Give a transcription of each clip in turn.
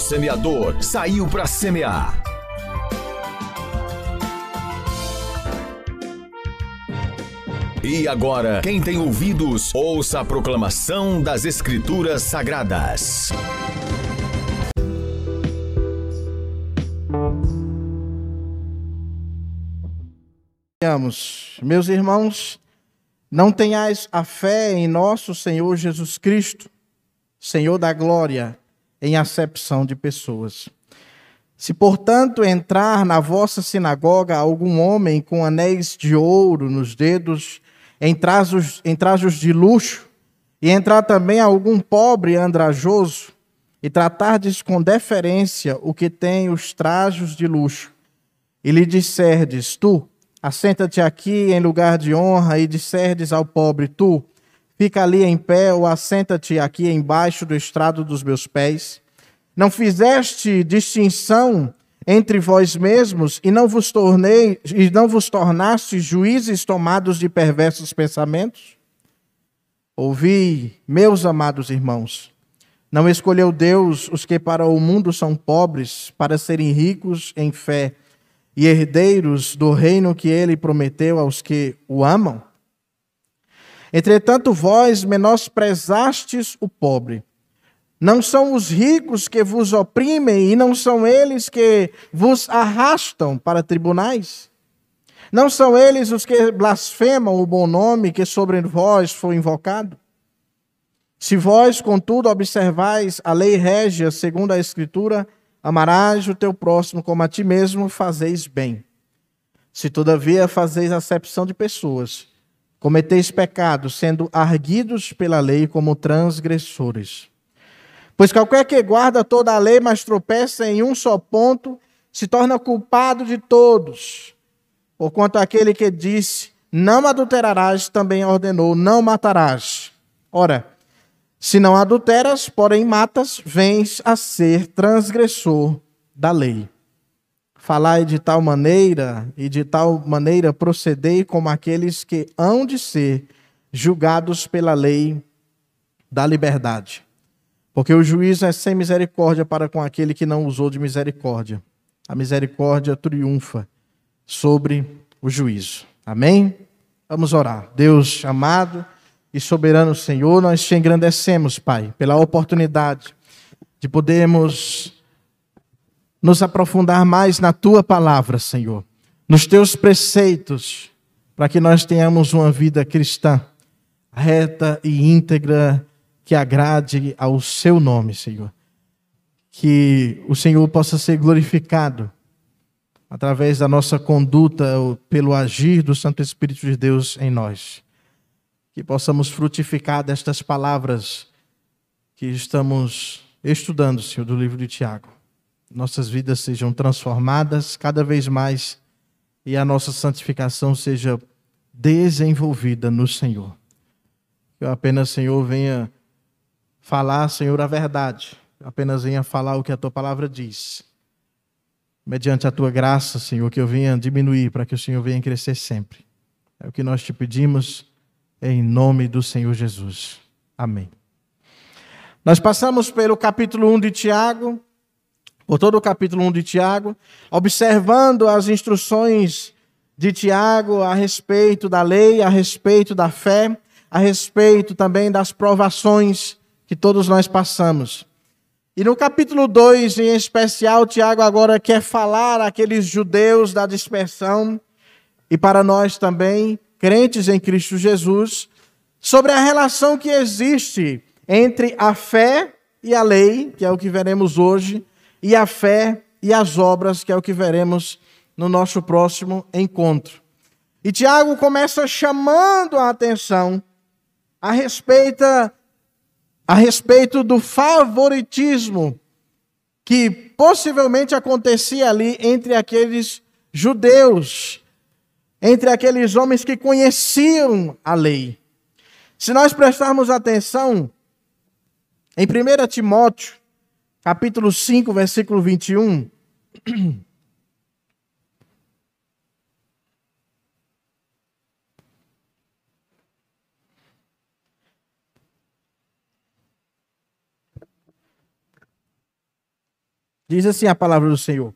O semeador saiu para semear. E agora, quem tem ouvidos, ouça a proclamação das Escrituras Sagradas. Meus irmãos, não tenhais a fé em nosso Senhor Jesus Cristo, Senhor da glória, em acepção de pessoas. Se, portanto, entrar na vossa sinagoga algum homem com anéis de ouro nos dedos, em trajos, em trajos de luxo, e entrar também algum pobre andrajoso, e tratardes com deferência o que tem os trajos de luxo, e lhe disserdes, tu, assenta-te aqui em lugar de honra, e disserdes ao pobre, tu, fica ali em pé, ou assenta-te aqui embaixo do estrado dos meus pés. Não fizeste distinção entre vós mesmos e não vos tornei e não vos tornaste juízes tomados de perversos pensamentos? Ouvi, meus amados irmãos, não escolheu Deus os que para o mundo são pobres, para serem ricos em fé e herdeiros do reino que ele prometeu aos que o amam? Entretanto, vós menosprezastes o pobre. Não são os ricos que vos oprimem e não são eles que vos arrastam para tribunais? Não são eles os que blasfemam o bom nome que sobre vós foi invocado? Se vós, contudo, observais a lei régia segundo a Escritura, Amarás o teu próximo como a ti mesmo, fazeis bem. Se todavia fazeis acepção de pessoas, cometeis pecado, sendo arguidos pela lei como transgressores. Pois qualquer que guarda toda a lei, mas tropeça em um só ponto, se torna culpado de todos. Porquanto aquele que disse, não adulterarás, também ordenou, não matarás. Ora, se não adulteras, porém matas, vens a ser transgressor da lei. Falai de tal maneira e de tal maneira procedei como aqueles que hão de ser julgados pela lei da liberdade. Porque o juízo é sem misericórdia para com aquele que não usou de misericórdia. A misericórdia triunfa sobre o juízo. Amém? Vamos orar. Deus amado e soberano Senhor, nós te engrandecemos, Pai, pela oportunidade de podermos nos aprofundar mais na tua palavra, Senhor, nos teus preceitos, para que nós tenhamos uma vida cristã reta e íntegra que agrade ao seu nome, Senhor. Que o Senhor possa ser glorificado através da nossa conduta, pelo agir do Santo Espírito de Deus em nós que possamos frutificar destas palavras que estamos estudando, Senhor, do livro de Tiago. Nossas vidas sejam transformadas cada vez mais e a nossa santificação seja desenvolvida no Senhor. Que apenas, Senhor, venha falar, Senhor, a verdade. Eu apenas venha falar o que a tua palavra diz. Mediante a tua graça, Senhor, que eu venha diminuir para que o Senhor venha crescer sempre. É o que nós te pedimos em nome do Senhor Jesus. Amém. Nós passamos pelo capítulo 1 de Tiago, por todo o capítulo 1 de Tiago, observando as instruções de Tiago a respeito da lei, a respeito da fé, a respeito também das provações que todos nós passamos. E no capítulo 2, em especial, Tiago agora quer falar àqueles judeus da dispersão e para nós também crentes em Cristo Jesus, sobre a relação que existe entre a fé e a lei, que é o que veremos hoje, e a fé e as obras, que é o que veremos no nosso próximo encontro. E Tiago começa chamando a atenção a respeito, a respeito do favoritismo que possivelmente acontecia ali entre aqueles judeus entre aqueles homens que conheciam a lei. Se nós prestarmos atenção em 1 Timóteo, capítulo 5, versículo 21, Diz assim a palavra do Senhor: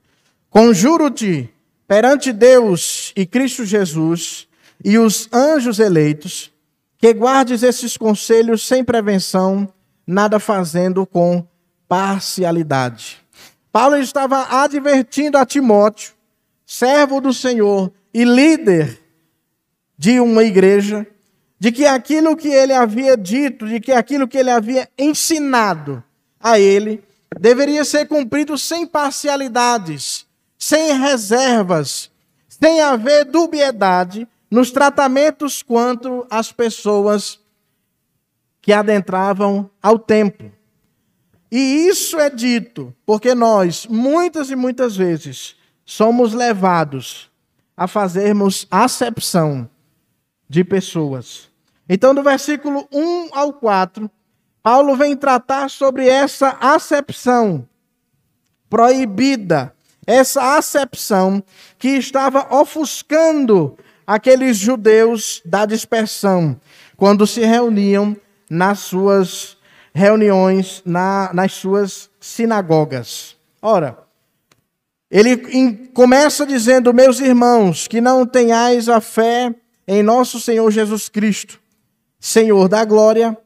Conjuro-te perante Deus e Cristo Jesus e os anjos eleitos, que guardes esses conselhos sem prevenção, nada fazendo com parcialidade. Paulo estava advertindo a Timóteo, servo do Senhor e líder de uma igreja, de que aquilo que ele havia dito, de que aquilo que ele havia ensinado a ele, deveria ser cumprido sem parcialidades, sem reservas, sem haver dubiedade nos tratamentos quanto às pessoas que adentravam ao templo. E isso é dito porque nós, muitas e muitas vezes, somos levados a fazermos acepção de pessoas. Então, do versículo 1 ao 4, Paulo vem tratar sobre essa acepção proibida, essa acepção que estava ofuscando aqueles judeus da dispersão, quando se reuniam nas suas reuniões, na, nas suas sinagogas. Ora, ele começa dizendo: Meus irmãos, que não tenhais a fé em nosso Senhor Jesus Cristo, Senhor da glória,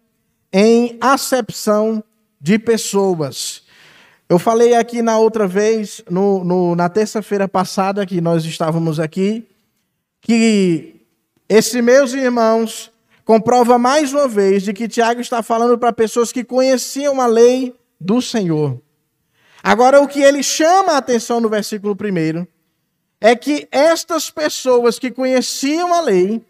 em acepção de pessoas. Eu falei aqui na outra vez, no, no na terça-feira passada, que nós estávamos aqui, que esse, meus irmãos, comprova mais uma vez de que Tiago está falando para pessoas que conheciam a lei do Senhor. Agora, o que ele chama a atenção no versículo 1 é que estas pessoas que conheciam a lei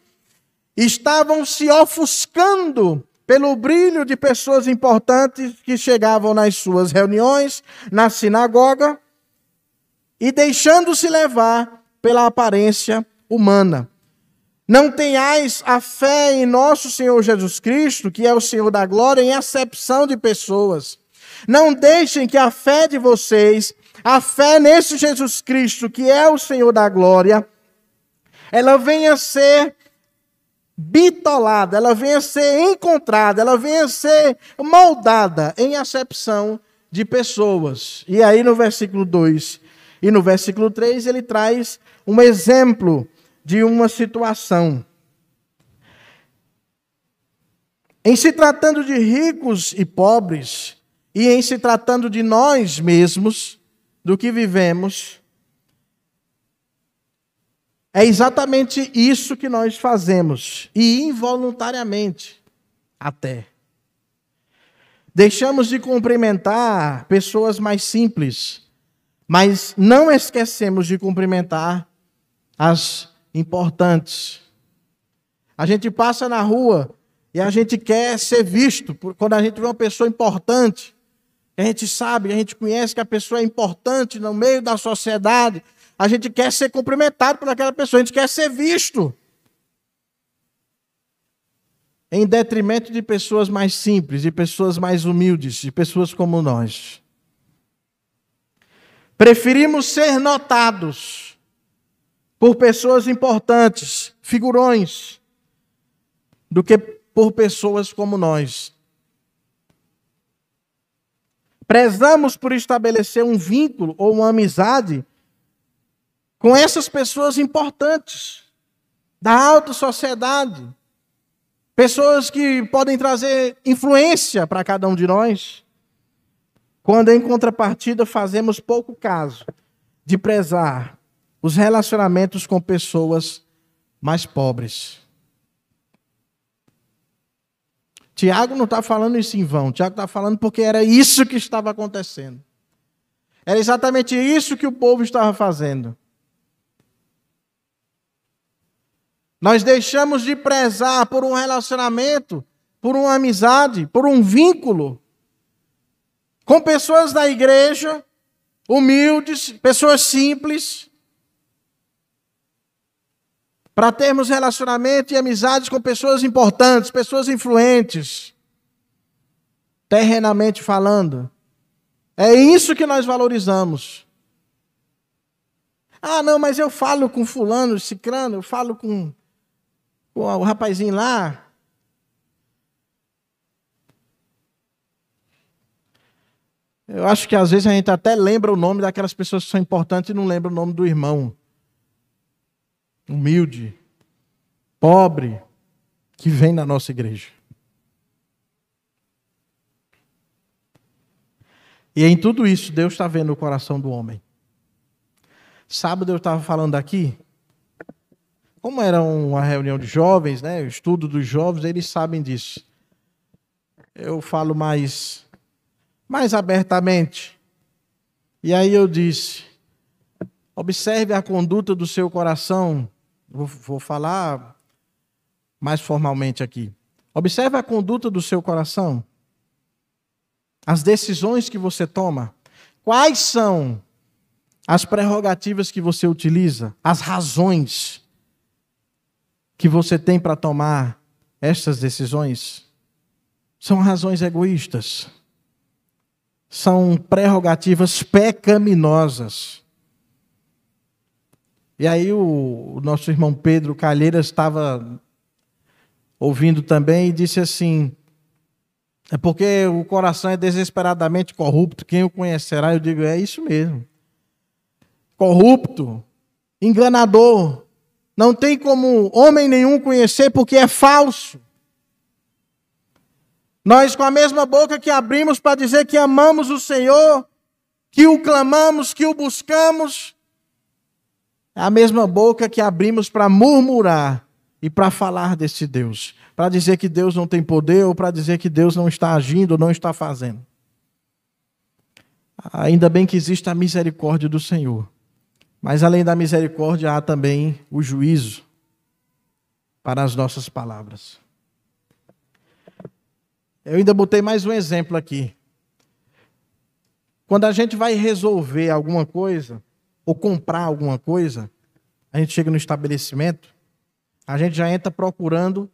estavam se ofuscando pelo brilho de pessoas importantes que chegavam nas suas reuniões, na sinagoga, e deixando-se levar pela aparência humana. Não tenhais a fé em nosso Senhor Jesus Cristo, que é o Senhor da glória, em acepção de pessoas. Não deixem que a fé de vocês, a fé nesse Jesus Cristo, que é o Senhor da glória, ela venha ser bitolada, ela venha ser encontrada, ela venha ser moldada em acepção de pessoas. E aí no versículo 2 e no versículo 3 ele traz um exemplo de uma situação. Em se tratando de ricos e pobres, e em se tratando de nós mesmos, do que vivemos, é exatamente isso que nós fazemos, e involuntariamente até. Deixamos de cumprimentar pessoas mais simples, mas não esquecemos de cumprimentar as importantes. A gente passa na rua e a gente quer ser visto quando a gente vê uma pessoa importante. A gente sabe, a gente conhece que a pessoa é importante no meio da sociedade a gente quer ser cumprimentado por aquela pessoa, a gente quer ser visto. Em detrimento de pessoas mais simples, de pessoas mais humildes, de pessoas como nós. Preferimos ser notados por pessoas importantes, figurões, do que por pessoas como nós. Prezamos por estabelecer um vínculo ou uma amizade com essas pessoas importantes da alta sociedade, pessoas que podem trazer influência para cada um de nós, quando em contrapartida fazemos pouco caso de prezar os relacionamentos com pessoas mais pobres. Tiago não está falando isso em vão, Tiago está falando porque era isso que estava acontecendo. Era exatamente isso que o povo estava fazendo. Nós deixamos de prezar por um relacionamento, por uma amizade, por um vínculo com pessoas da igreja, humildes, pessoas simples, para termos relacionamento e amizades com pessoas importantes, pessoas influentes, terrenamente falando. É isso que nós valorizamos. Ah, não, mas eu falo com fulano, cicrano, eu falo com o rapazinho lá. Eu acho que às vezes a gente até lembra o nome daquelas pessoas que são importantes e não lembra o nome do irmão. Humilde, pobre, que vem na nossa igreja. E em tudo isso, Deus está vendo o coração do homem. Sábado eu estava falando aqui, como era uma reunião de jovens, né, o estudo dos jovens, eles sabem disso. Eu falo mais, mais abertamente. E aí eu disse: observe a conduta do seu coração. Vou, vou falar mais formalmente aqui. Observe a conduta do seu coração. As decisões que você toma. Quais são as prerrogativas que você utiliza? As razões que você tem para tomar estas decisões? São razões egoístas. São prerrogativas pecaminosas. E aí o, o nosso irmão Pedro Calheiras estava ouvindo também, e disse assim: é porque o coração é desesperadamente corrupto, quem o conhecerá? Eu digo: é isso mesmo. Corrupto, enganador, não tem como homem nenhum conhecer porque é falso. Nós, com a mesma boca que abrimos para dizer que amamos o Senhor, que o clamamos, que o buscamos, a mesma boca que abrimos para murmurar e para falar desse Deus, para dizer que Deus não tem poder ou para dizer que Deus não está agindo não está fazendo. Ainda bem que existe a misericórdia do Senhor. Mas além da misericórdia, há também o juízo para as nossas palavras. Eu ainda botei mais um exemplo aqui. Quando a gente vai resolver alguma coisa, ou comprar alguma coisa, a gente chega no estabelecimento, a gente já entra procurando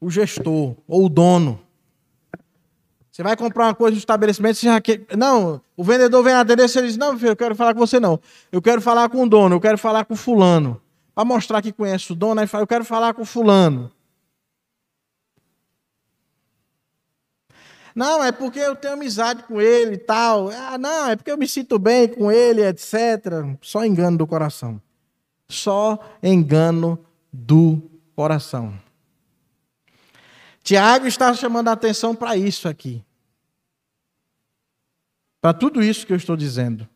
o gestor ou o dono. Você vai comprar uma coisa no estabelecimento, você já quer... Não, o vendedor vem atender, você diz, não, filho, eu quero falar com você não. Eu quero falar com o dono, eu quero falar com o fulano. Para mostrar que conhece o dono, aí fala, eu quero falar com o fulano. Não, é porque eu tenho amizade com ele e tal. Ah, não, é porque eu me sinto bem com ele, etc. Só engano do coração. Só engano do coração. Tiago está chamando a atenção para isso aqui. Para tudo isso que eu estou dizendo.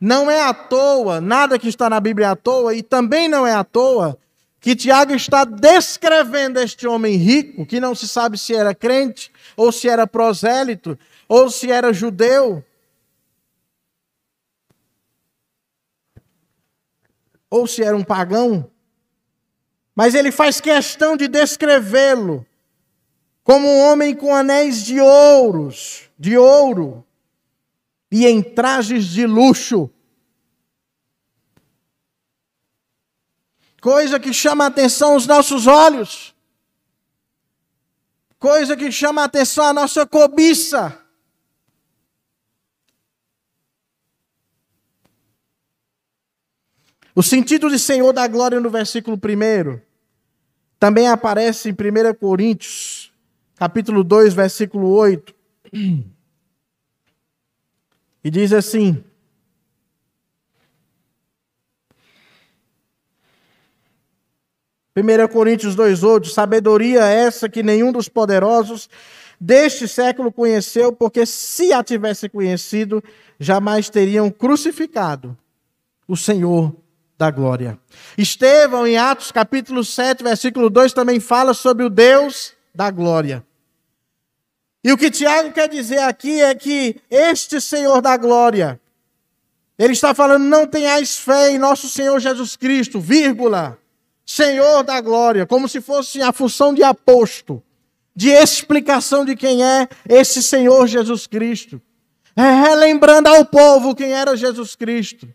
Não é à toa, nada que está na Bíblia é à toa, e também não é à toa que Tiago está descrevendo este homem rico, que não se sabe se era crente, ou se era prosélito, ou se era judeu, ou se era um pagão. Mas ele faz questão de descrevê-lo como um homem com anéis de ouros, de ouro, e em trajes de luxo. Coisa que chama a atenção os nossos olhos. Coisa que chama a atenção a nossa cobiça. O sentido de Senhor da glória no versículo 1 também aparece em 1 Coríntios, capítulo 2, versículo 8. E diz assim: Primeira Coríntios 2:8, sabedoria essa que nenhum dos poderosos deste século conheceu, porque se a tivesse conhecido, jamais teriam crucificado o Senhor da glória. Estevão, em Atos capítulo 7, versículo 2, também fala sobre o Deus da glória. E o que Tiago quer dizer aqui é que este Senhor da glória, ele está falando, não tenhais fé em nosso Senhor Jesus Cristo, vírgula, Senhor da glória, como se fosse a função de aposto, de explicação de quem é esse Senhor Jesus Cristo. É relembrando ao povo quem era Jesus Cristo.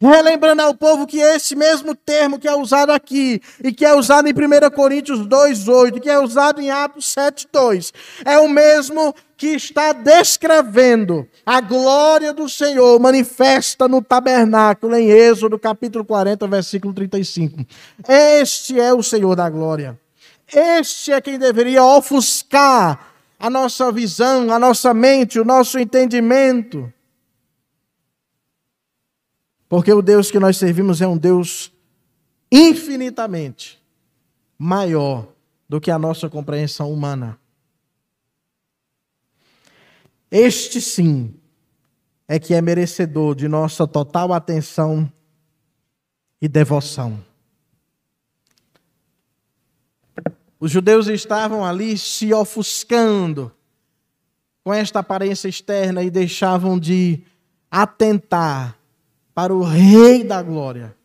Relembrando ao povo que esse mesmo termo que é usado aqui, e que é usado em 1 Coríntios 2,8, que é usado em Atos 7,2, é o mesmo que está descrevendo a glória do Senhor manifesta no tabernáculo, em Êxodo capítulo 40, versículo 35. Este é o Senhor da glória. Este é quem deveria ofuscar a nossa visão, a nossa mente, o nosso entendimento. Porque o Deus que nós servimos é um Deus infinitamente maior do que a nossa compreensão humana. Este sim é que é merecedor de nossa total atenção e devoção. Os judeus estavam ali se ofuscando com esta aparência externa e deixavam de atentar para o Rei da Glória,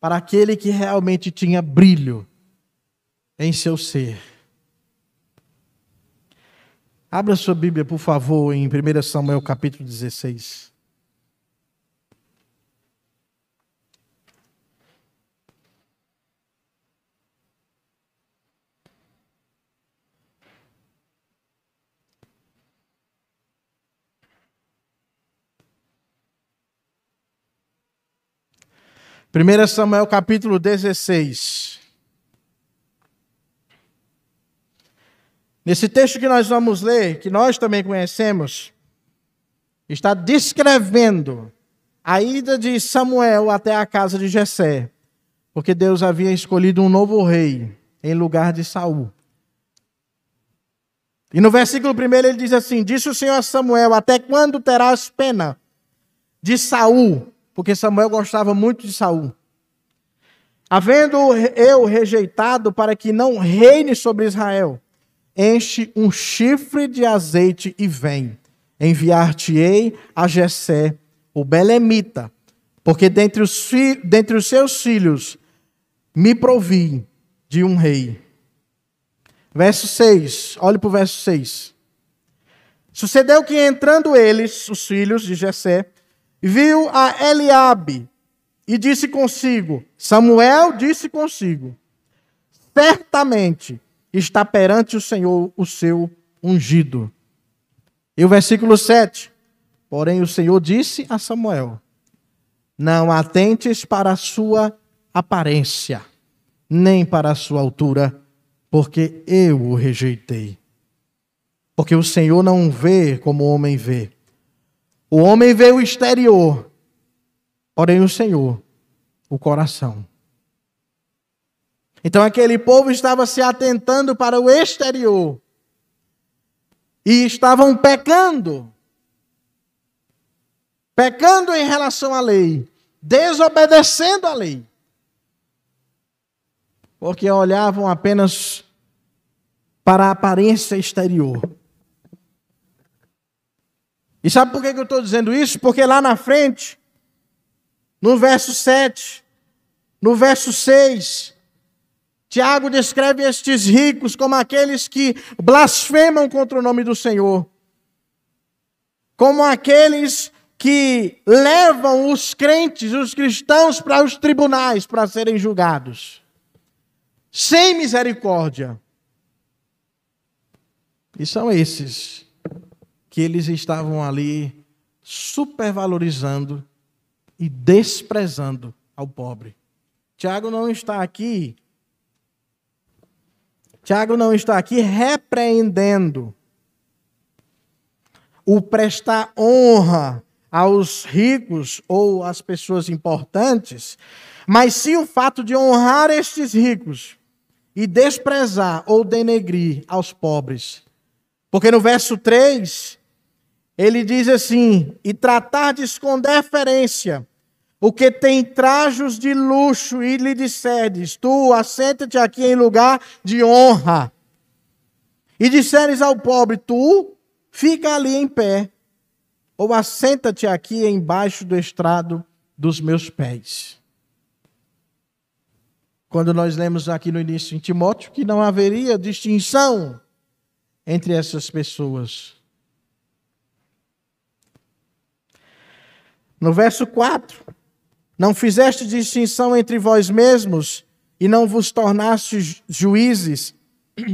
para aquele que realmente tinha brilho em seu ser. Abra sua Bíblia, por favor, em 1 Samuel capítulo 16. Primeira Samuel capítulo 16. Nesse texto que nós vamos ler, que nós também conhecemos, está descrevendo a ida de Samuel até a casa de Jessé, porque Deus havia escolhido um novo rei em lugar de Saul. E no versículo 1 ele diz assim: Disse o Senhor a Samuel: Até quando terás pena de Saul? Porque Samuel gostava muito de Saul. Havendo eu rejeitado para que não reine sobre Israel, enche um chifre de azeite e vem. Enviar-te-ei a Jessé, o belemita, porque dentre os, dentre os seus filhos me provi de um rei. Verso 6, olhe para o verso 6. Sucedeu que entrando eles, os filhos de Jessé, viu a Eliabe e disse consigo, Samuel disse consigo, certamente está perante o Senhor o seu ungido. E o versículo 7. Porém, o Senhor disse a Samuel: Não atentes para a sua aparência, nem para a sua altura, porque eu o rejeitei. Porque o Senhor não vê como o homem vê. O homem vê o exterior, porém o Senhor, o coração. Então aquele povo estava se atentando para o exterior e estavam pecando. Pecando em relação à lei, desobedecendo a lei. Porque olhavam apenas para a aparência exterior. E sabe por que eu estou dizendo isso? Porque lá na frente, no verso 7, no verso 6, Tiago descreve estes ricos como aqueles que blasfemam contra o nome do Senhor, como aqueles que levam os crentes, os cristãos, para os tribunais para serem julgados, sem misericórdia. E são esses que eles estavam ali supervalorizando e desprezando ao pobre. Tiago não está aqui Tiago não está aqui repreendendo o prestar honra aos ricos ou às pessoas importantes, mas sim o fato de honrar estes ricos e desprezar ou denegrir aos pobres. Porque no verso 3, ele diz assim: e tratardes com deferência o que tem trajos de luxo e lhe disseres, tu assenta-te aqui em lugar de honra. E disseres ao pobre, tu fica ali em pé, ou assenta-te aqui embaixo do estrado dos meus pés. Quando nós lemos aqui no início em Timóteo que não haveria distinção entre essas pessoas. No verso 4, não fizeste distinção entre vós mesmos e não vos tornastes juízes,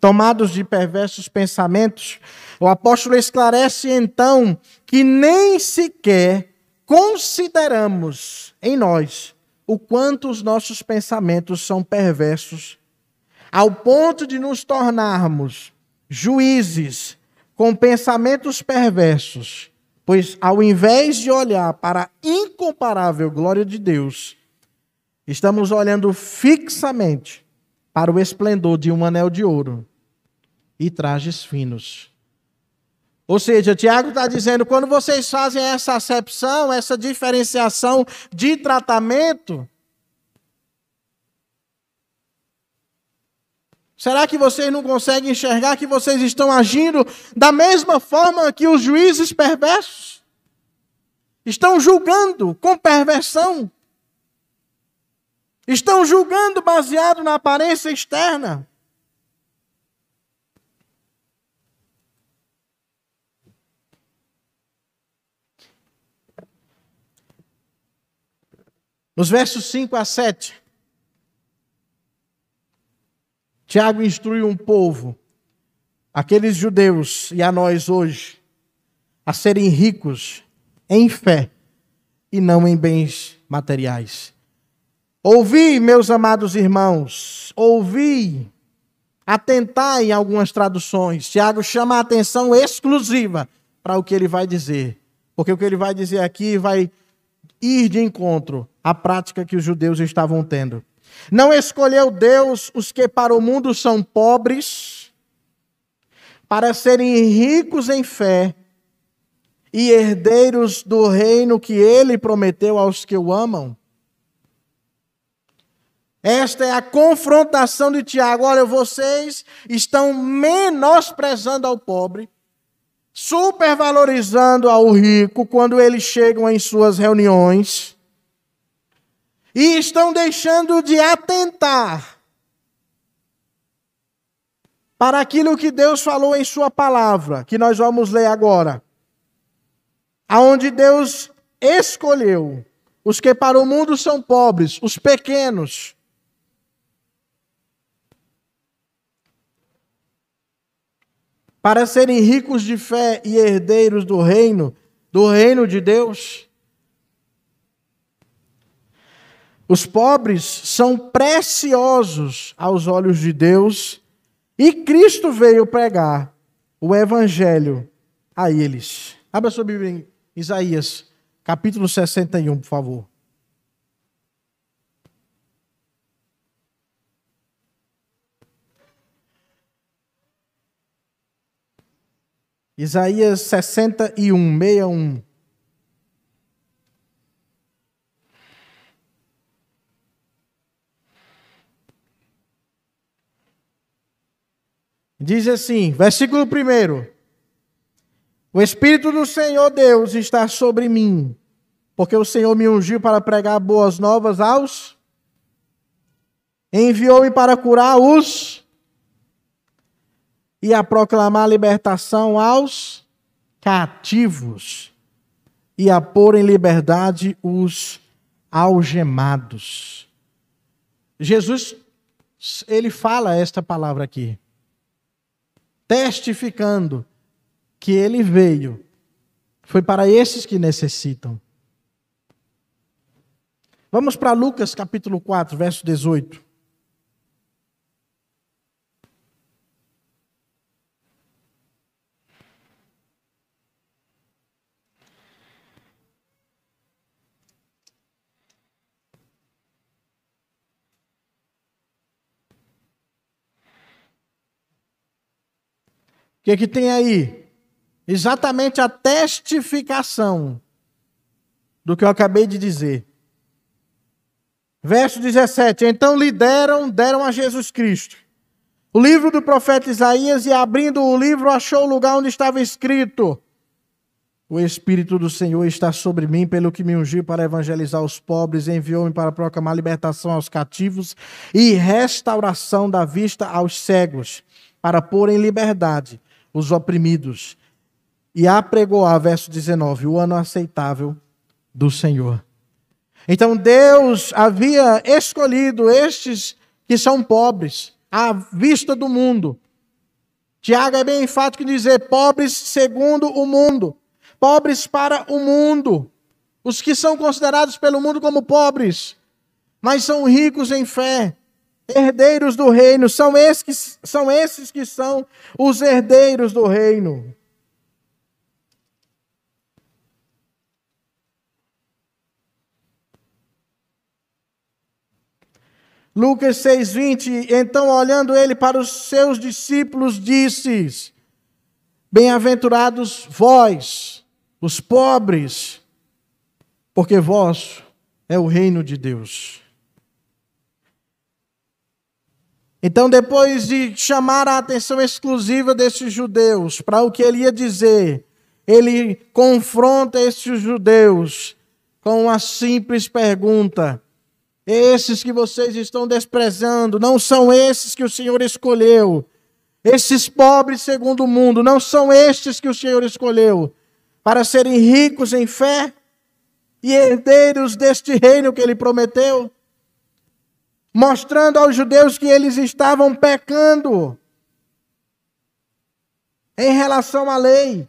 tomados de perversos pensamentos. O apóstolo esclarece então que nem sequer consideramos em nós o quanto os nossos pensamentos são perversos, ao ponto de nos tornarmos juízes com pensamentos perversos, pois ao invés de olhar para a incomparável glória de Deus, estamos olhando fixamente para o esplendor de um anel de ouro e trajes finos. Ou seja, Tiago está dizendo: quando vocês fazem essa acepção, essa diferenciação de tratamento, Será que vocês não conseguem enxergar que vocês estão agindo da mesma forma que os juízes perversos? Estão julgando com perversão. Estão julgando baseado na aparência externa. Nos versos 5 a 7, Tiago instrui um povo, aqueles judeus e a nós hoje, a serem ricos em fé e não em bens materiais. Ouvi, meus amados irmãos, ouvi, atentar em algumas traduções. Tiago chama a atenção exclusiva para o que ele vai dizer, porque o que ele vai dizer aqui vai ir de encontro à prática que os judeus estavam tendo. Não escolheu Deus os que para o mundo são pobres, para serem ricos em fé e herdeiros do reino que ele prometeu aos que o amam? Esta é a confrontação de Tiago. Olha, vocês estão menosprezando ao pobre, supervalorizando ao rico quando eles chegam em suas reuniões e estão deixando de atentar para aquilo que Deus falou em Sua palavra, que nós vamos ler agora. Aonde Deus escolheu os que para o mundo são pobres, os pequenos. Para serem ricos de fé e herdeiros do reino, do reino de Deus. Os pobres são preciosos aos olhos de Deus e Cristo veio pregar o evangelho a eles. Abra sua Bíblia em Isaías, capítulo 61, por favor. Isaías 61, 61. Diz assim, versículo 1. O Espírito do Senhor Deus está sobre mim, porque o Senhor me ungiu para pregar boas novas aos. Enviou-me para curar os. E a proclamar libertação aos cativos. E a pôr em liberdade os algemados. Jesus, ele fala esta palavra aqui testificando que ele veio foi para esses que necessitam. Vamos para Lucas capítulo 4, verso 18. Que, que tem aí? Exatamente a testificação do que eu acabei de dizer. Verso 17: Então lhe deram, deram a Jesus Cristo. O livro do profeta Isaías, e abrindo o livro, achou o lugar onde estava escrito: O Espírito do Senhor está sobre mim, pelo que me ungiu para evangelizar os pobres, enviou-me para proclamar libertação aos cativos e restauração da vista aos cegos, para pôr em liberdade os oprimidos, e apregoar, verso 19, o ano aceitável do Senhor. Então Deus havia escolhido estes que são pobres, à vista do mundo. Tiago é bem enfático em dizer pobres segundo o mundo, pobres para o mundo. Os que são considerados pelo mundo como pobres, mas são ricos em fé, herdeiros do reino, são esses, que, são esses que são os herdeiros do reino. Lucas 6,20, então olhando ele para os seus discípulos, disse: Bem-aventurados vós, os pobres, porque vós é o reino de Deus. Então, depois de chamar a atenção exclusiva desses judeus para o que ele ia dizer, ele confronta esses judeus com uma simples pergunta: esses que vocês estão desprezando não são esses que o Senhor escolheu. Esses pobres segundo o mundo não são estes que o Senhor escolheu para serem ricos em fé e herdeiros deste reino que ele prometeu, mostrando aos judeus que eles estavam pecando em relação à lei.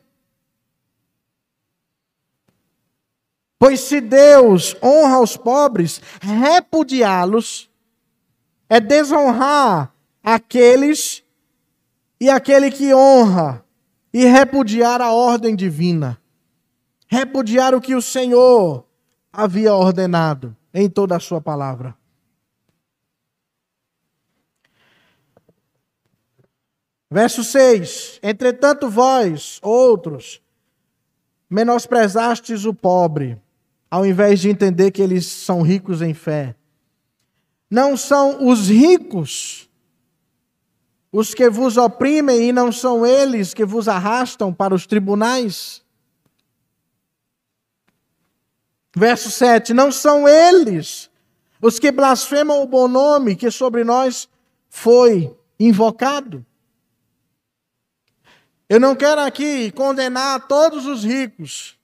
Pois se Deus honra os pobres, repudiá-los é desonrar aqueles e aquele que honra e repudiar a ordem divina. Repudiar o que o Senhor havia ordenado em toda a sua palavra. Verso 6: Entretanto, vós, outros, menosprezastes o pobre ao invés de entender que eles são ricos em fé. Não são os ricos os que vos oprimem e não são eles que vos arrastam para os tribunais? Verso 7: Não são eles os que blasfemam o bom nome que sobre nós foi invocado. Eu não quero aqui condenar todos os ricos,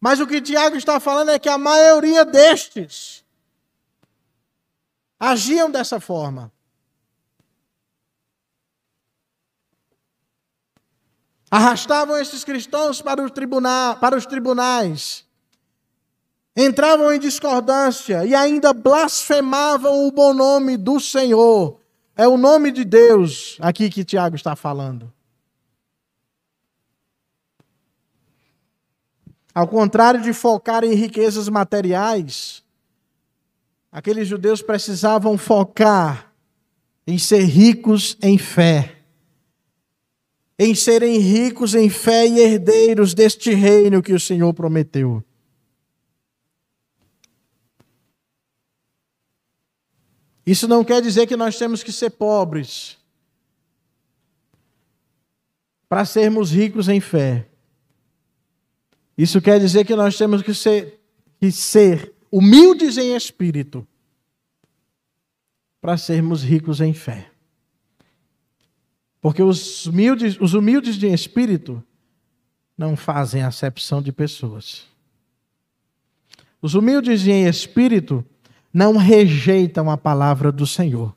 mas o que Tiago está falando é que a maioria destes agiam dessa forma. Arrastavam esses cristãos para, tribunal, para os tribunais, entravam em discordância e ainda blasfemavam o bom nome do Senhor. É o nome de Deus aqui que Tiago está falando. Ao contrário de focar em riquezas materiais, aqueles judeus precisavam focar em ser ricos em fé, em serem ricos em fé e herdeiros deste reino que o Senhor prometeu. Isso não quer dizer que nós temos que ser pobres para sermos ricos em fé. Isso quer dizer que nós temos que ser, que ser humildes em espírito para sermos ricos em fé. Porque os humildes, os humildes de espírito não fazem acepção de pessoas. Os humildes em espírito não rejeitam a palavra do Senhor.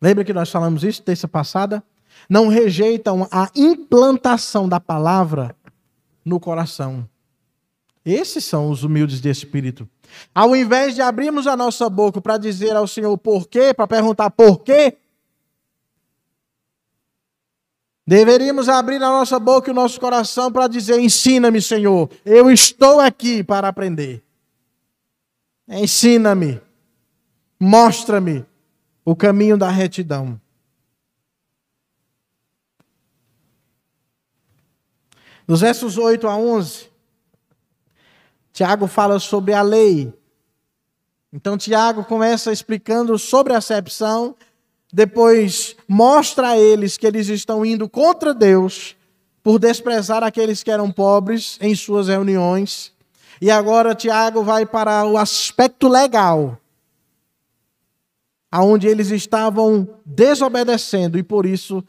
Lembra que nós falamos isso terça passada? Não rejeitam a implantação da palavra no coração. Esses são os humildes de espírito. Ao invés de abrirmos a nossa boca para dizer ao Senhor por quê, para perguntar por quê, deveríamos abrir a nossa boca e o nosso coração para dizer: ensina-me, Senhor, eu estou aqui para aprender. Ensina-me, mostra-me o caminho da retidão. Nos versos 8 a 11, Tiago fala sobre a lei. Então, Tiago começa explicando sobre a acepção, depois mostra a eles que eles estão indo contra Deus por desprezar aqueles que eram pobres em suas reuniões. E agora Tiago vai para o aspecto legal, aonde eles estavam desobedecendo e por isso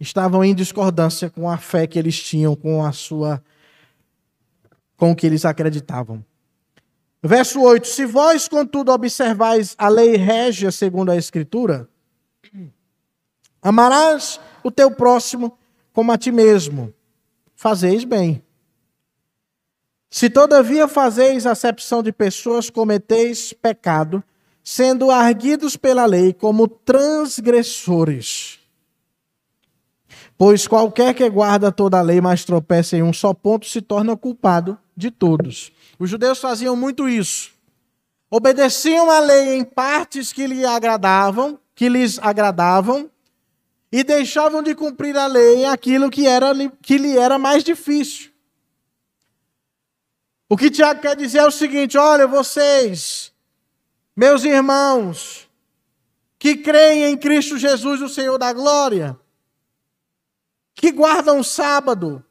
estavam em discordância com a fé que eles tinham, com a sua com o que eles acreditavam. Verso 8: Se vós, contudo, observais a lei régia segundo a Escritura, amarás o teu próximo como a ti mesmo, fazeis bem. Se todavia fazeis acepção de pessoas, cometeis pecado, sendo arguidos pela lei como transgressores. Pois qualquer que guarda toda a lei, mas tropeça em um só ponto, se torna culpado de todos. Os judeus faziam muito isso. Obedeciam a lei em partes que lhe agradavam, que lhes agradavam, e deixavam de cumprir a lei em aquilo que, era, que lhe era mais difícil. O que Tiago quer dizer é o seguinte: olha, vocês, meus irmãos, que creem em Cristo Jesus, o Senhor da glória, que guardam o sábado,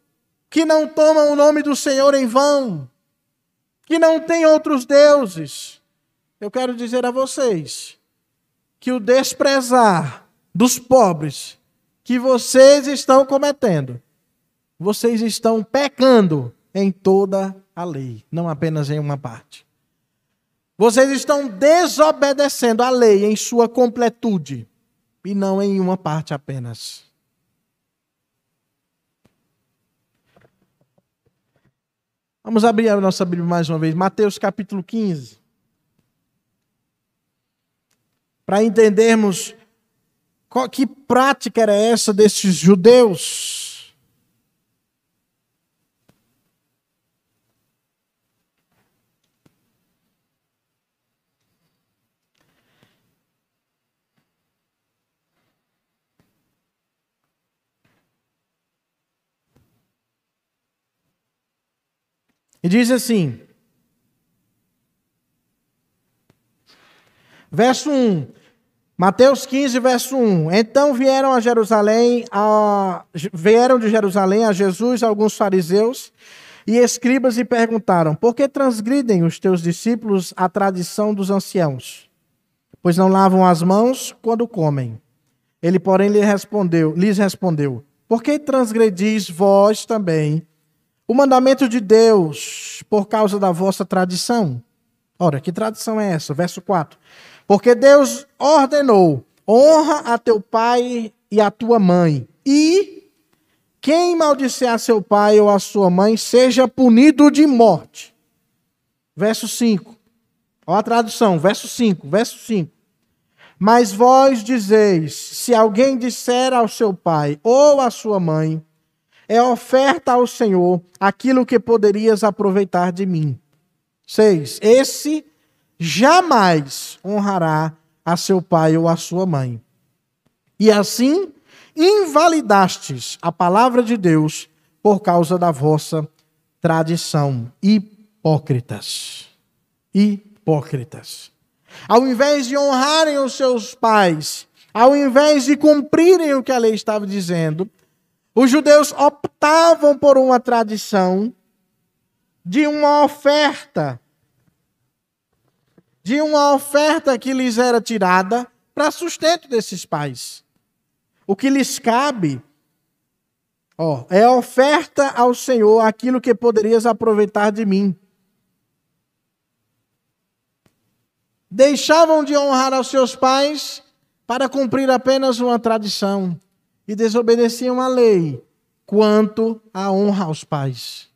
que não tomam o nome do Senhor em vão, que não têm outros deuses. Eu quero dizer a vocês que o desprezar dos pobres que vocês estão cometendo, vocês estão pecando em toda a lei, não apenas em uma parte. Vocês estão desobedecendo a lei em sua completude e não em uma parte apenas. Vamos abrir a nossa Bíblia mais uma vez, Mateus capítulo 15. Para entendermos qual, que prática era essa desses judeus E diz assim, verso 1, Mateus 15, verso 1. Então vieram a Jerusalém, a, vieram de Jerusalém a Jesus alguns fariseus e escribas e perguntaram: Por que transgridem os teus discípulos a tradição dos anciãos? Pois não lavam as mãos quando comem. Ele, porém, lhe respondeu, lhes respondeu: Por que transgredis vós também o mandamento de Deus por causa da vossa tradição. Ora, que tradição é essa? Verso 4. Porque Deus ordenou: honra a teu pai e a tua mãe, e quem maldisser a seu pai ou a sua mãe seja punido de morte. Verso 5. Olha a tradução, verso 5, verso 5. Mas vós dizeis: se alguém disser ao seu pai ou à sua mãe, é oferta ao Senhor aquilo que poderias aproveitar de mim. 6. Esse jamais honrará a seu pai ou a sua mãe. E assim invalidastes a palavra de Deus por causa da vossa tradição. Hipócritas. Hipócritas. Ao invés de honrarem os seus pais, ao invés de cumprirem o que a lei estava dizendo, os judeus optavam por uma tradição de uma oferta, de uma oferta que lhes era tirada para sustento desses pais. O que lhes cabe ó, é oferta ao Senhor aquilo que poderias aproveitar de mim. Deixavam de honrar aos seus pais para cumprir apenas uma tradição e desobedeciam a lei quanto à honra aos pais.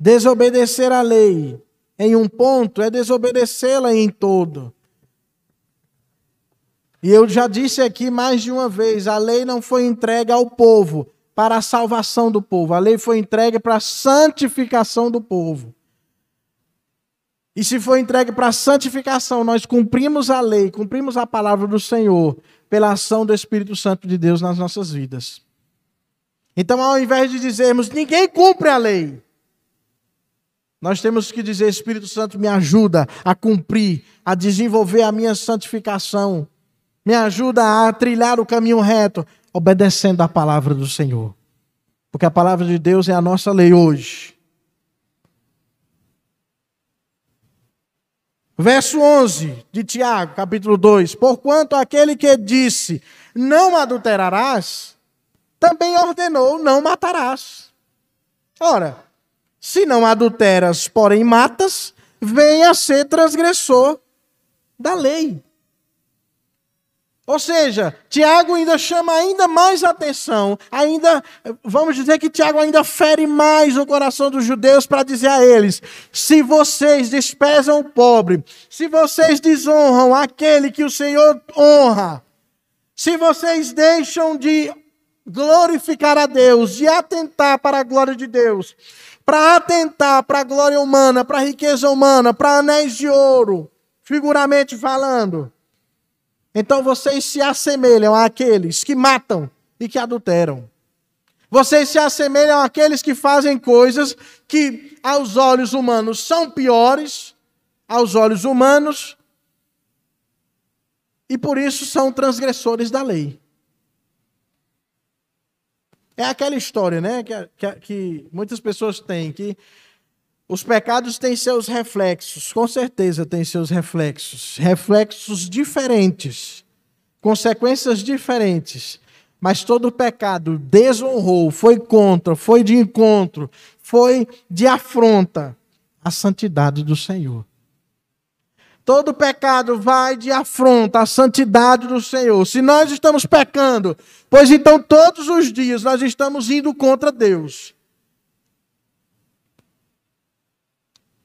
Desobedecer a lei em um ponto é desobedecê-la em todo. E eu já disse aqui mais de uma vez: a lei não foi entregue ao povo para a salvação do povo, a lei foi entregue para a santificação do povo. E se for entregue para santificação, nós cumprimos a lei, cumprimos a palavra do Senhor pela ação do Espírito Santo de Deus nas nossas vidas. Então, ao invés de dizermos ninguém cumpre a lei, nós temos que dizer: Espírito Santo, me ajuda a cumprir, a desenvolver a minha santificação, me ajuda a trilhar o caminho reto, obedecendo a palavra do Senhor. Porque a palavra de Deus é a nossa lei hoje. Verso 11 de Tiago, capítulo 2: Porquanto aquele que disse, não adulterarás, também ordenou, não matarás. Ora, se não adulteras, porém matas, venha ser transgressor da lei. Ou seja, Tiago ainda chama ainda mais atenção, ainda, vamos dizer que Tiago ainda fere mais o coração dos judeus para dizer a eles: se vocês desprezam o pobre, se vocês desonram aquele que o Senhor honra, se vocês deixam de glorificar a Deus, de atentar para a glória de Deus, para atentar para a glória humana, para a riqueza humana, para anéis de ouro, figuramente falando então vocês se assemelham àqueles que matam e que adulteram. Vocês se assemelham àqueles que fazem coisas que aos olhos humanos são piores, aos olhos humanos, e por isso são transgressores da lei. É aquela história, né, que, que, que muitas pessoas têm, que os pecados têm seus reflexos, com certeza têm seus reflexos, reflexos diferentes, consequências diferentes. Mas todo pecado desonrou, foi contra, foi de encontro, foi de afronta à santidade do Senhor. Todo pecado vai de afronta à santidade do Senhor. Se nós estamos pecando, pois então todos os dias nós estamos indo contra Deus.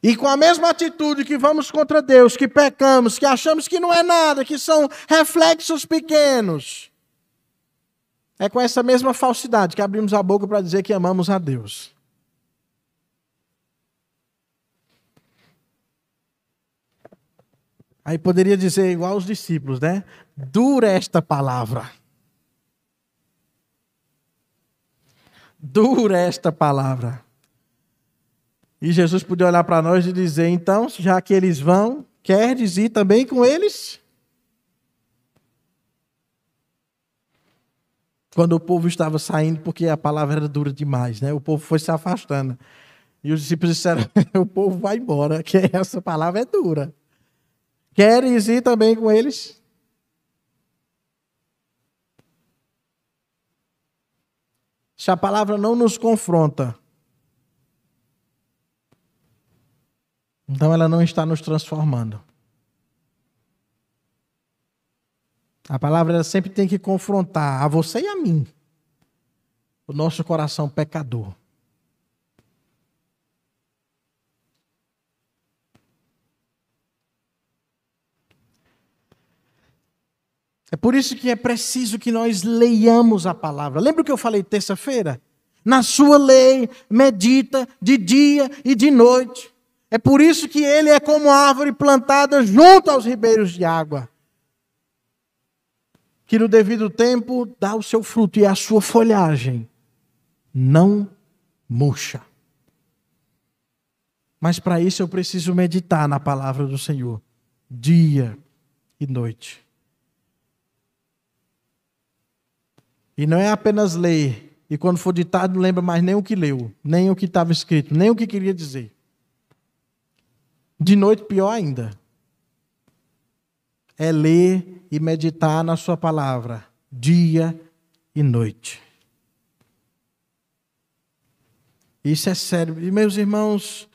E com a mesma atitude que vamos contra Deus, que pecamos, que achamos que não é nada, que são reflexos pequenos, é com essa mesma falsidade que abrimos a boca para dizer que amamos a Deus. Aí poderia dizer igual os discípulos, né? Dura esta palavra. Dura esta palavra. E Jesus podia olhar para nós e dizer: então, já que eles vão, queres ir também com eles? Quando o povo estava saindo, porque a palavra era dura demais, né? O povo foi se afastando. E os discípulos disseram: o povo vai embora, que essa palavra é dura. Queres ir também com eles? Se a palavra não nos confronta, Então ela não está nos transformando. A palavra ela sempre tem que confrontar a você e a mim o nosso coração pecador. É por isso que é preciso que nós leiamos a palavra. Lembra o que eu falei terça-feira? Na sua lei, medita de dia e de noite. É por isso que ele é como árvore plantada junto aos ribeiros de água, que no devido tempo dá o seu fruto e a sua folhagem não murcha. Mas para isso eu preciso meditar na palavra do Senhor, dia e noite. E não é apenas ler, e quando for ditado não lembra mais nem o que leu, nem o que estava escrito, nem o que queria dizer. De noite, pior ainda. É ler e meditar na Sua palavra, dia e noite. Isso é sério. E meus irmãos,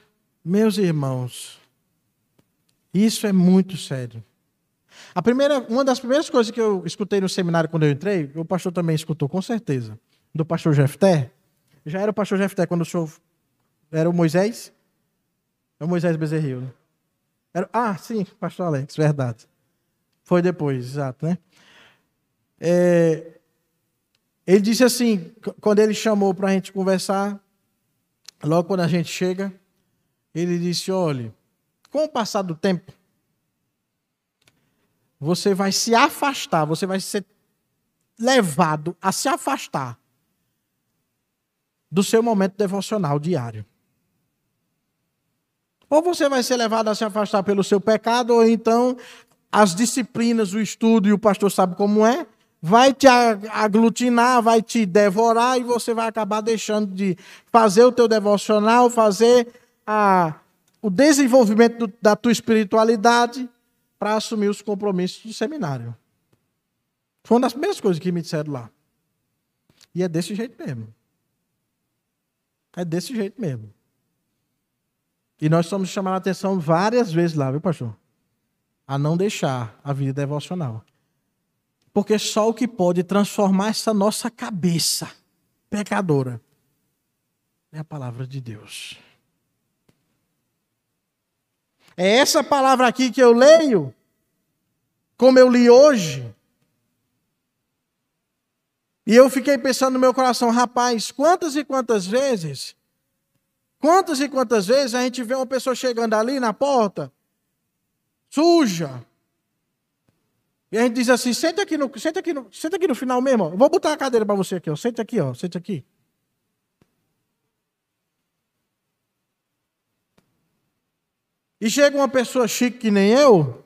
meus irmãos, isso é muito sério. A primeira, uma das primeiras coisas que eu escutei no seminário quando eu entrei, o pastor também escutou, com certeza, do pastor Jefté. Já era o pastor Jefté quando o senhor era o Moisés? É o Moisés Bezerril. Né? Era, ah, sim, pastor Alex, verdade. Foi depois, exato, né? É, ele disse assim, quando ele chamou para a gente conversar, logo quando a gente chega, ele disse: olhe, com o passar do tempo, você vai se afastar, você vai ser levado a se afastar do seu momento devocional diário. Ou você vai ser levado a se afastar pelo seu pecado, ou então as disciplinas, o estudo, e o pastor sabe como é, vai te aglutinar, vai te devorar e você vai acabar deixando de fazer o teu devocional, fazer a, o desenvolvimento do, da tua espiritualidade para assumir os compromissos do seminário. Foi uma das primeiras coisas que me disseram lá. E é desse jeito mesmo. É desse jeito mesmo. E nós estamos chamando a atenção várias vezes lá, viu, pastor? A não deixar a vida devocional. Porque só o que pode transformar essa nossa cabeça pecadora é a palavra de Deus. É essa palavra aqui que eu leio, como eu li hoje. E eu fiquei pensando no meu coração, rapaz, quantas e quantas vezes, quantas e quantas vezes a gente vê uma pessoa chegando ali na porta, suja. E a gente diz assim: senta aqui no, senta aqui no, senta aqui no final mesmo. Ó. Vou botar a cadeira para você aqui, ó. Senta aqui, ó. Senta aqui. E chega uma pessoa chique que nem eu,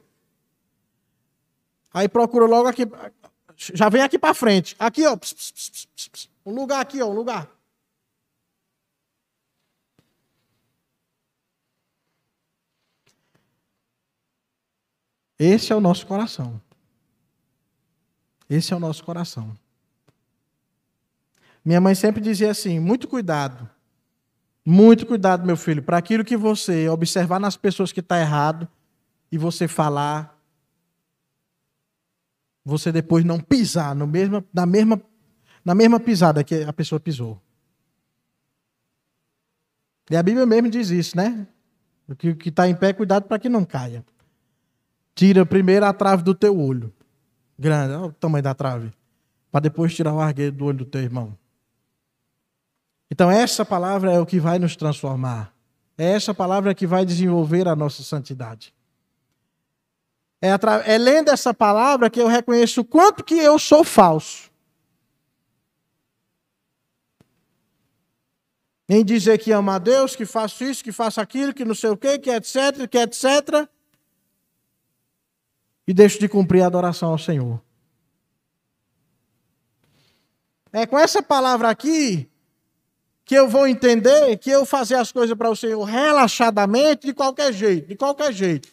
aí procura logo aqui, já vem aqui para frente. Aqui, ó, um lugar aqui, ó, um lugar. Esse é o nosso coração. Esse é o nosso coração. Minha mãe sempre dizia assim: muito cuidado muito cuidado, meu filho, para aquilo que você observar nas pessoas que está errado e você falar, você depois não pisar no mesmo, na, mesma, na mesma pisada que a pessoa pisou. E a Bíblia mesmo diz isso, né? O que está em pé, cuidado para que não caia. Tira primeiro a trave do teu olho. Grande, olha o tamanho da trave. Para depois tirar o argueiro do olho do teu irmão. Então, essa palavra é o que vai nos transformar. É essa palavra que vai desenvolver a nossa santidade. É, é lendo essa palavra que eu reconheço o quanto que eu sou falso. Em dizer que amo a Deus, que faço isso, que faço aquilo, que não sei o quê, que etc, que etc. E deixo de cumprir a adoração ao Senhor. É com essa palavra aqui que eu vou entender que eu fazer as coisas para o Senhor relaxadamente, de qualquer jeito, de qualquer jeito.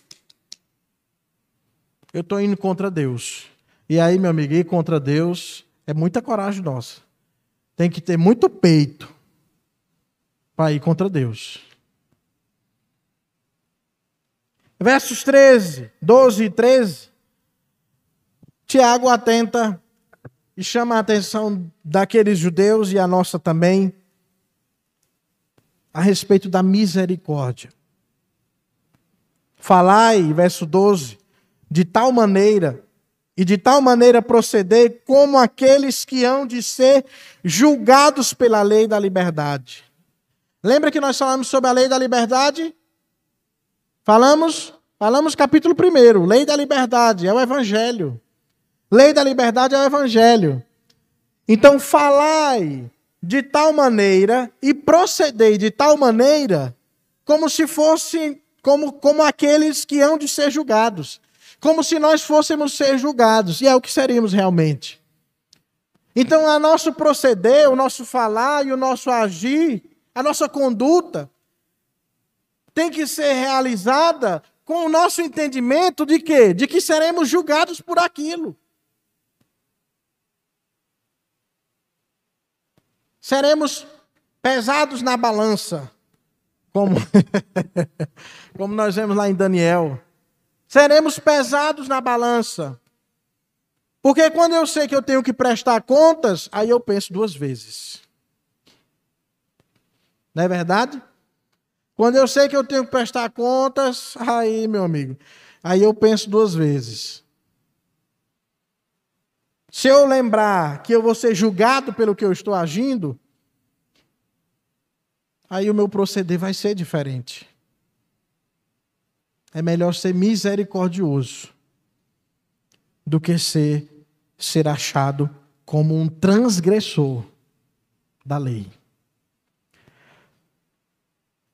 Eu estou indo contra Deus. E aí, meu amigo, ir contra Deus é muita coragem nossa. Tem que ter muito peito para ir contra Deus. Versos 13, 12 e 13. Tiago atenta e chama a atenção daqueles judeus e a nossa também a respeito da misericórdia. Falai, verso 12, de tal maneira e de tal maneira proceder como aqueles que hão de ser julgados pela lei da liberdade. Lembra que nós falamos sobre a lei da liberdade? Falamos? Falamos capítulo 1, lei da liberdade, é o evangelho. Lei da liberdade é o evangelho. Então falai de tal maneira e procedei de tal maneira como se fossem como, como aqueles que hão de ser julgados, como se nós fôssemos ser julgados, e é o que seríamos realmente. Então, nosso proceder, o nosso falar e o nosso agir, a nossa conduta, tem que ser realizada com o nosso entendimento de quê? De que seremos julgados por aquilo. Seremos pesados na balança, como, como nós vemos lá em Daniel. Seremos pesados na balança. Porque quando eu sei que eu tenho que prestar contas, aí eu penso duas vezes. Não é verdade? Quando eu sei que eu tenho que prestar contas, aí, meu amigo, aí eu penso duas vezes. Se eu lembrar que eu vou ser julgado pelo que eu estou agindo, aí o meu proceder vai ser diferente. É melhor ser misericordioso do que ser, ser achado como um transgressor da lei.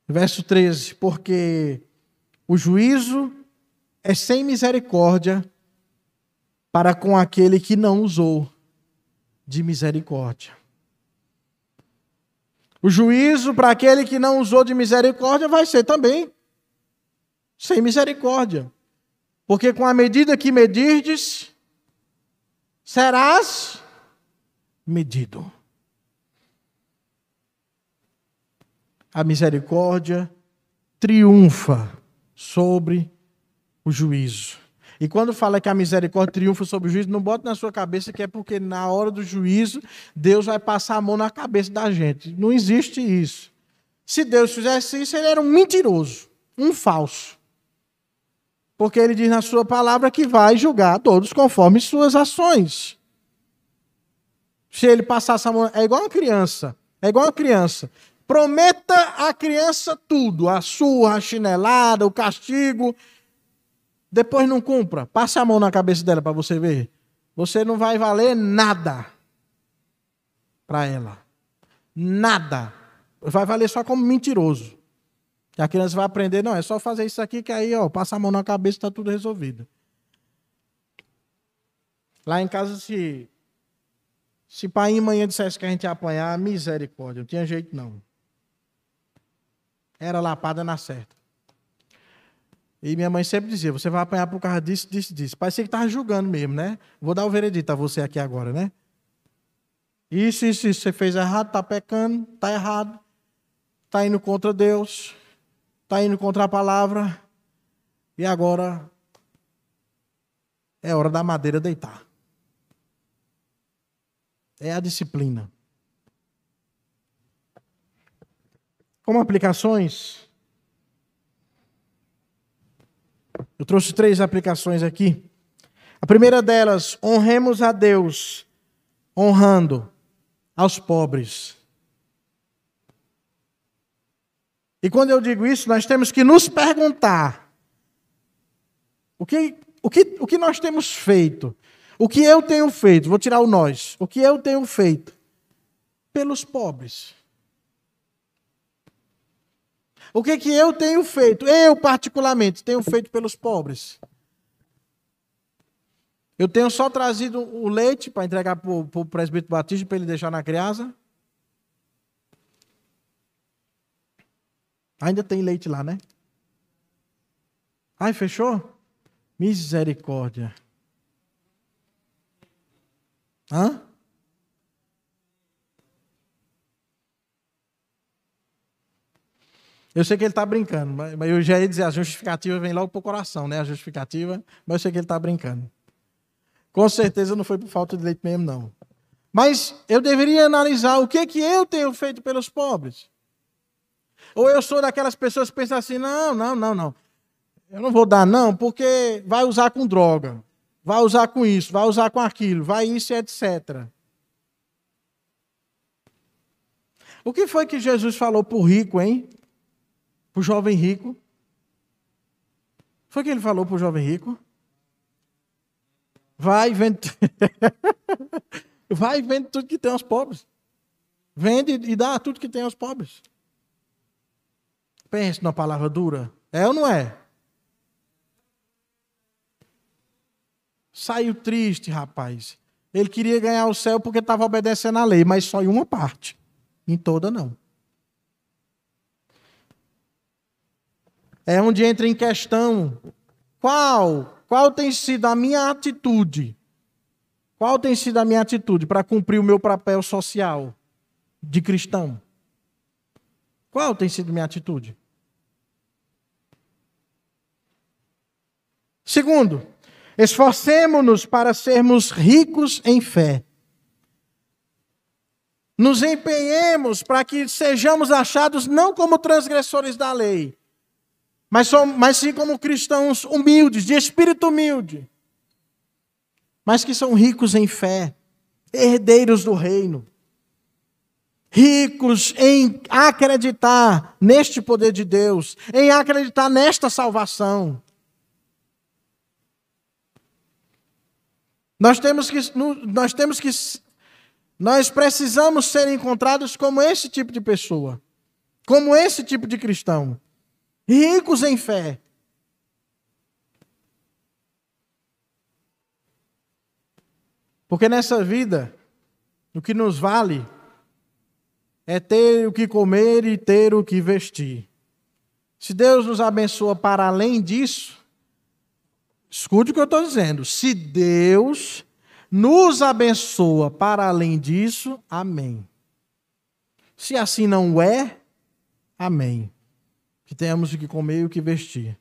Verso 13: Porque o juízo é sem misericórdia para com aquele que não usou de misericórdia. O juízo para aquele que não usou de misericórdia vai ser também sem misericórdia. Porque com a medida que medirdes, serás medido. A misericórdia triunfa sobre o juízo. E quando fala que a misericórdia triunfa sobre o juízo, não bota na sua cabeça que é porque na hora do juízo Deus vai passar a mão na cabeça da gente. Não existe isso. Se Deus fizesse isso, ele era um mentiroso, um falso. Porque ele diz na sua palavra que vai julgar todos conforme suas ações. Se ele passasse a mão. É igual uma criança. É igual uma criança. Prometa à criança tudo: a surra, a chinelada, o castigo. Depois não cumpra. Passe a mão na cabeça dela para você ver. Você não vai valer nada para ela. Nada. Vai valer só como mentiroso. Que a criança vai aprender, não, é só fazer isso aqui que aí, ó, passa a mão na cabeça e está tudo resolvido. Lá em casa, se, se pai e mãe dissesse que a gente ia apanhar, misericórdia, não tinha jeito não. Era lapada na certa. E minha mãe sempre dizia: você vai apanhar por causa disso, disso, disso. Parecia que estava julgando mesmo, né? Vou dar o veredito a você aqui agora, né? Isso, isso, isso. Você fez errado, está pecando, está errado, está indo contra Deus, está indo contra a palavra. E agora é hora da madeira deitar. É a disciplina. Como aplicações, Eu trouxe três aplicações aqui. A primeira delas, honremos a Deus, honrando aos pobres. E quando eu digo isso, nós temos que nos perguntar: o que, o que, o que nós temos feito? O que eu tenho feito? Vou tirar o nós. O que eu tenho feito pelos pobres? O que, que eu tenho feito? Eu, particularmente, tenho feito pelos pobres. Eu tenho só trazido o leite para entregar para o presbítero Batista para ele deixar na criança. Ainda tem leite lá, né? Ai, fechou? Misericórdia. Hã? Eu sei que ele está brincando, mas eu já ia dizer, a justificativa vem logo para o coração, né? A justificativa, mas eu sei que ele está brincando. Com certeza não foi por falta de leite mesmo, não. Mas eu deveria analisar o que, que eu tenho feito pelos pobres. Ou eu sou daquelas pessoas que pensam assim, não, não, não, não. Eu não vou dar, não, porque vai usar com droga, vai usar com isso, vai usar com aquilo, vai isso e etc. O que foi que Jesus falou para o rico, hein? Para o jovem rico. Foi que ele falou para o jovem rico? Vai, vende. Vai, vende tudo que tem aos pobres. Vende e dá tudo que tem aos pobres. Pense numa palavra dura. É ou não é? Saiu triste, rapaz. Ele queria ganhar o céu porque estava obedecendo a lei, mas só em uma parte. Em toda, não. É onde entra em questão qual, qual tem sido a minha atitude? Qual tem sido a minha atitude para cumprir o meu papel social de cristão? Qual tem sido a minha atitude? Segundo, esforcemos-nos para sermos ricos em fé. Nos empenhemos para que sejamos achados não como transgressores da lei, mas, somos, mas sim como cristãos humildes, de espírito humilde, mas que são ricos em fé, herdeiros do reino, ricos em acreditar neste poder de Deus, em acreditar nesta salvação. Nós temos que, nós temos que, nós precisamos ser encontrados como esse tipo de pessoa, como esse tipo de cristão ricos em fé. Porque nessa vida, o que nos vale é ter o que comer e ter o que vestir. Se Deus nos abençoa para além disso, escute o que eu estou dizendo. Se Deus nos abençoa para além disso, amém. Se assim não é, amém que tenhamos o que comer e o que vestir.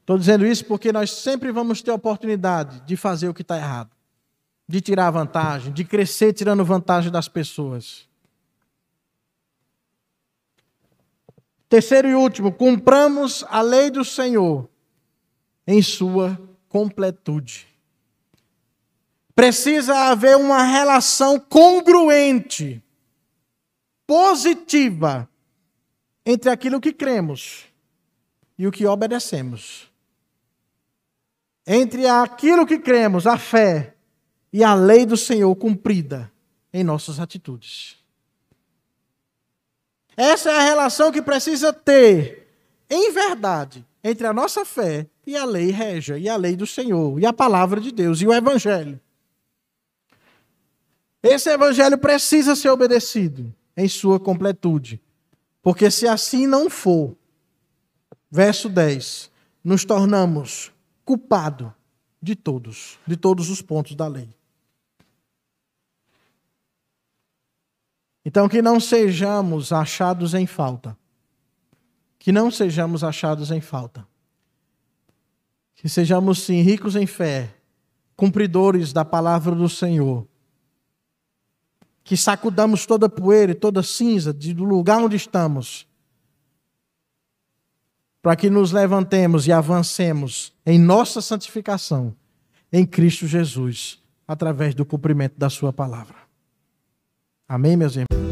Estou dizendo isso porque nós sempre vamos ter a oportunidade de fazer o que está errado, de tirar vantagem, de crescer tirando vantagem das pessoas. Terceiro e último, cumpramos a lei do Senhor em sua completude. Precisa haver uma relação congruente, positiva, entre aquilo que cremos e o que obedecemos. Entre aquilo que cremos, a fé, e a lei do Senhor cumprida em nossas atitudes. Essa é a relação que precisa ter, em verdade, entre a nossa fé e a lei régia, e a lei do Senhor, e a palavra de Deus, e o Evangelho. Esse Evangelho precisa ser obedecido em sua completude. Porque se assim não for, verso 10, nos tornamos culpados de todos, de todos os pontos da lei. Então, que não sejamos achados em falta. Que não sejamos achados em falta. Que sejamos, sim, ricos em fé, cumpridores da palavra do Senhor que sacudamos toda poeira e toda cinza do lugar onde estamos, para que nos levantemos e avancemos em nossa santificação em Cristo Jesus, através do cumprimento da Sua palavra. Amém, meus irmãos?